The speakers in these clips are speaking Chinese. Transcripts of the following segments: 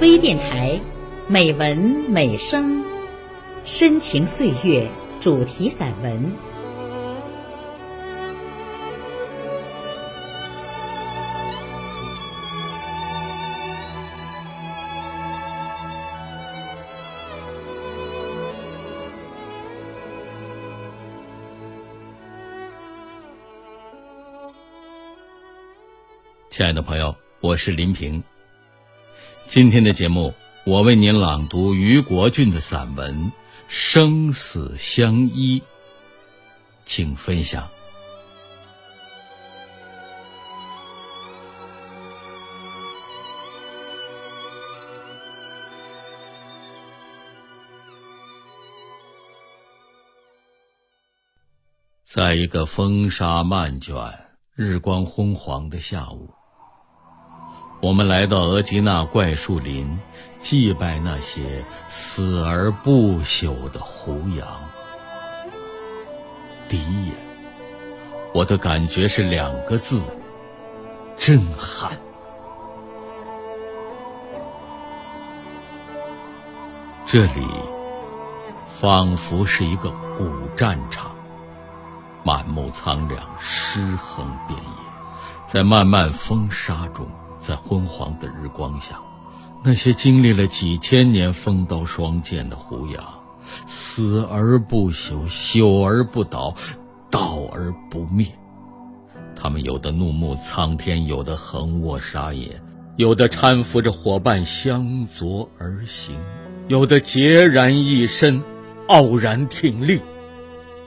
微电台，美文美声，深情岁月主题散文。亲爱的朋友，我是林平。今天的节目，我为您朗读于国俊的散文《生死相依》，请分享。在一个风沙漫卷、日光昏黄的下午。我们来到额吉纳怪树林，祭拜那些死而不朽的胡杨。第一眼，我的感觉是两个字：震撼。这里仿佛是一个古战场，满目苍凉，尸横遍野，在漫漫风沙中。在昏黄的日光下，那些经历了几千年风刀霜剑的胡杨，死而不朽，朽而不倒，倒而不灭。他们有的怒目苍天，有的横卧沙野，有的搀扶着伙伴相左而行，有的孑然一身，傲然挺立。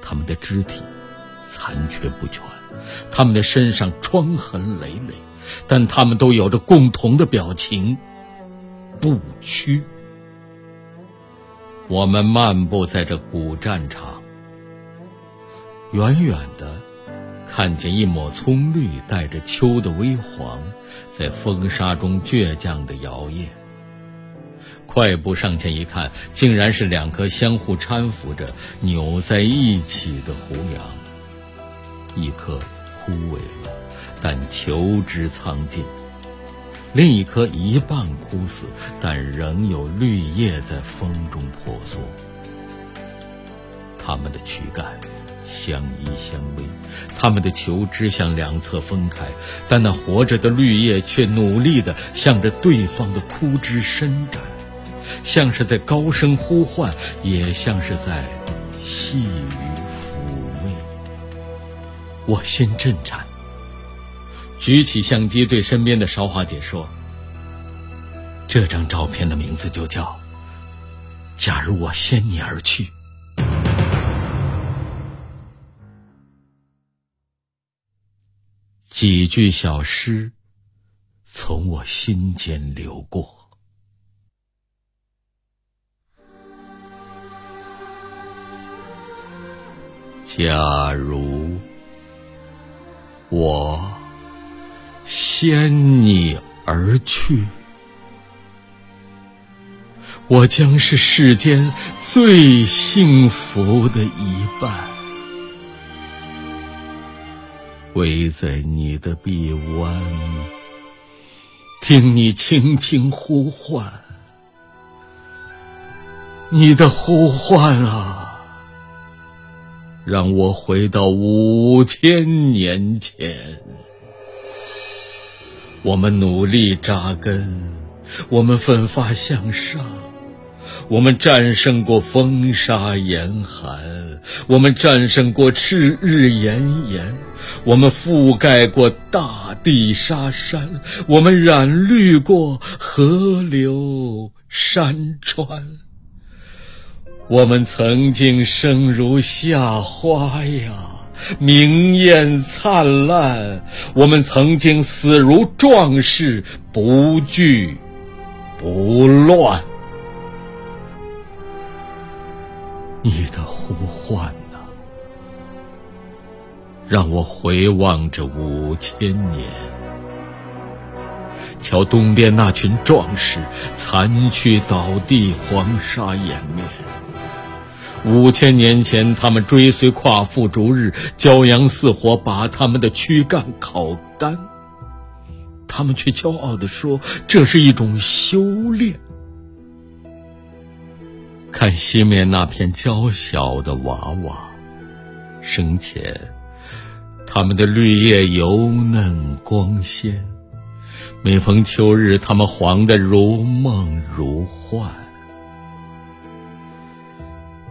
他们的肢体残缺不全，他们的身上疮痕累累。但他们都有着共同的表情，不屈。我们漫步在这古战场，远远的看见一抹葱绿带着秋的微黄，在风沙中倔强的摇曳。快步上前一看，竟然是两颗相互搀扶着扭在一起的胡杨，一颗枯萎了。但求之苍劲，另一棵一半枯死，但仍有绿叶在风中婆娑。它们的躯干相依相偎，它们的球枝向两侧分开，但那活着的绿叶却努力地向着对方的枯枝伸展，像是在高声呼唤，也像是在细语。我心震颤。举起相机，对身边的韶华姐说：“这张照片的名字就叫‘假如我先你而去’。”几句小诗从我心间流过。假如我。先你而去，我将是世间最幸福的一半，围在你的臂弯，听你轻轻呼唤，你的呼唤啊，让我回到五千年前。我们努力扎根，我们奋发向上，我们战胜过风沙严寒，我们战胜过赤日炎炎，我们覆盖过大地沙山，我们染绿过河流山川，我们曾经生如夏花呀。明艳灿烂，我们曾经死如壮士，不惧不乱。你的呼唤呐，让我回望着五千年，瞧东边那群壮士残躯倒地，黄沙掩面。五千年前，他们追随夸父逐日，骄阳似火，把他们的躯干烤干。他们却骄傲地说这是一种修炼。看西面那片娇小的娃娃，生前，他们的绿叶油嫩光鲜，每逢秋日，他们黄得如梦如幻。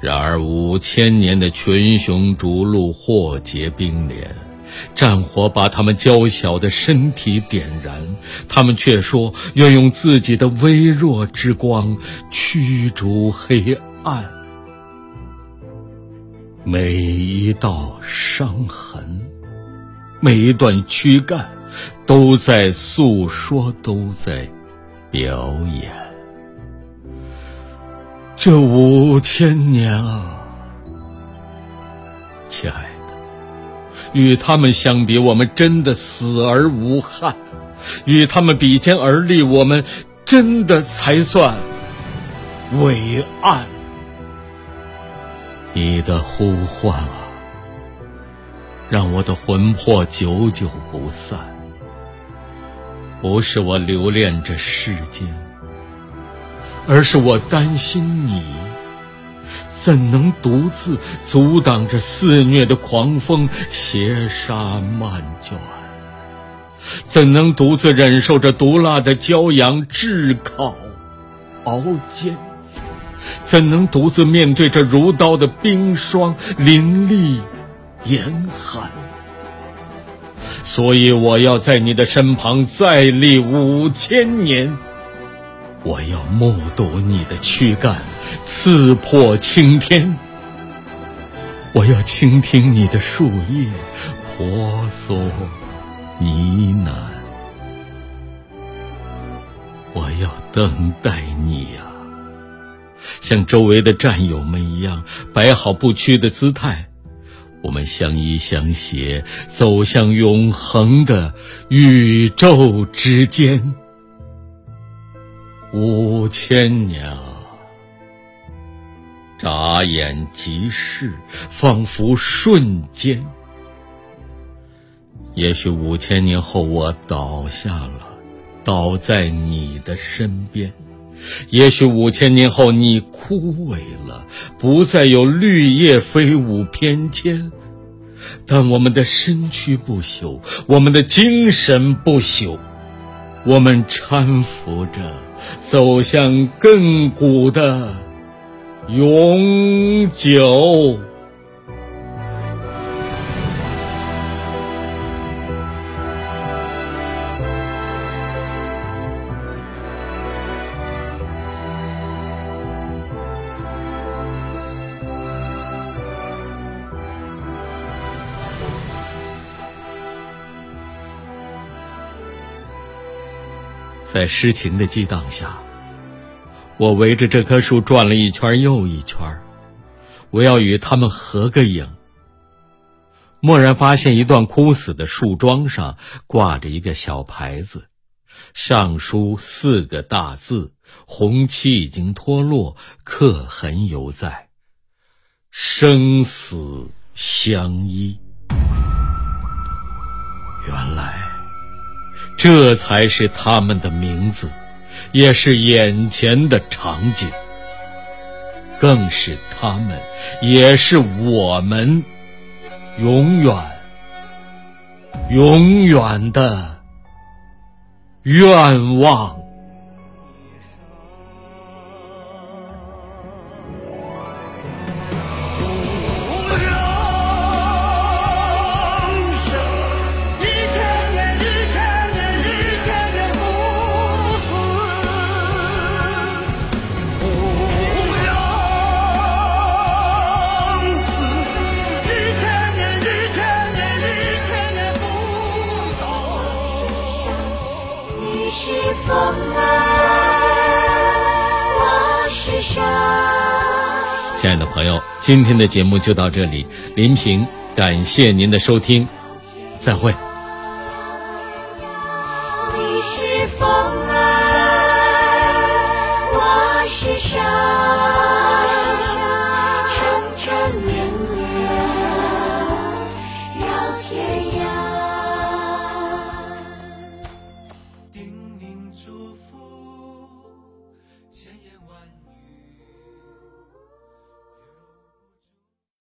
然而五千年的群雄逐鹿，祸结冰连，战火把他们娇小的身体点燃，他们却说愿用自己的微弱之光驱逐黑暗。每一道伤痕，每一段躯干，都在诉说，都在表演。这五千年啊，亲爱的，与他们相比，我们真的死而无憾；与他们比肩而立，我们真的才算伟岸。你的呼唤啊，让我的魂魄久久不散。不是我留恋这世间。而是我担心你，怎能独自阻挡着肆虐的狂风携沙漫卷？怎能独自忍受着毒辣的骄阳炙烤熬煎？怎能独自面对着如刀的冰霜凌厉严寒？所以我要在你的身旁再立五千年。我要目睹你的躯干刺破青天，我要倾听你的树叶婆娑呢喃，我要等待你呀，像周围的战友们一样摆好不屈的姿态，我们相依相携，走向永恒的宇宙之间。五千年啊，眨眼即逝，仿佛瞬间。也许五千年后我倒下了，倒在你的身边；也许五千年后你枯萎了，不再有绿叶飞舞翩跹。但我们的身躯不朽，我们的精神不朽，我们搀扶着。走向亘古的永久。在诗情的激荡下，我围着这棵树转了一圈又一圈我要与他们合个影。蓦然发现一段枯死的树桩上挂着一个小牌子，上书四个大字，红漆已经脱落，刻痕犹在：“生死相依。”原来。这才是他们的名字，也是眼前的场景，更是他们，也是我们，永远、永远的愿望。亲爱的朋友，今天的节目就到这里，林平感谢您的收听，再会。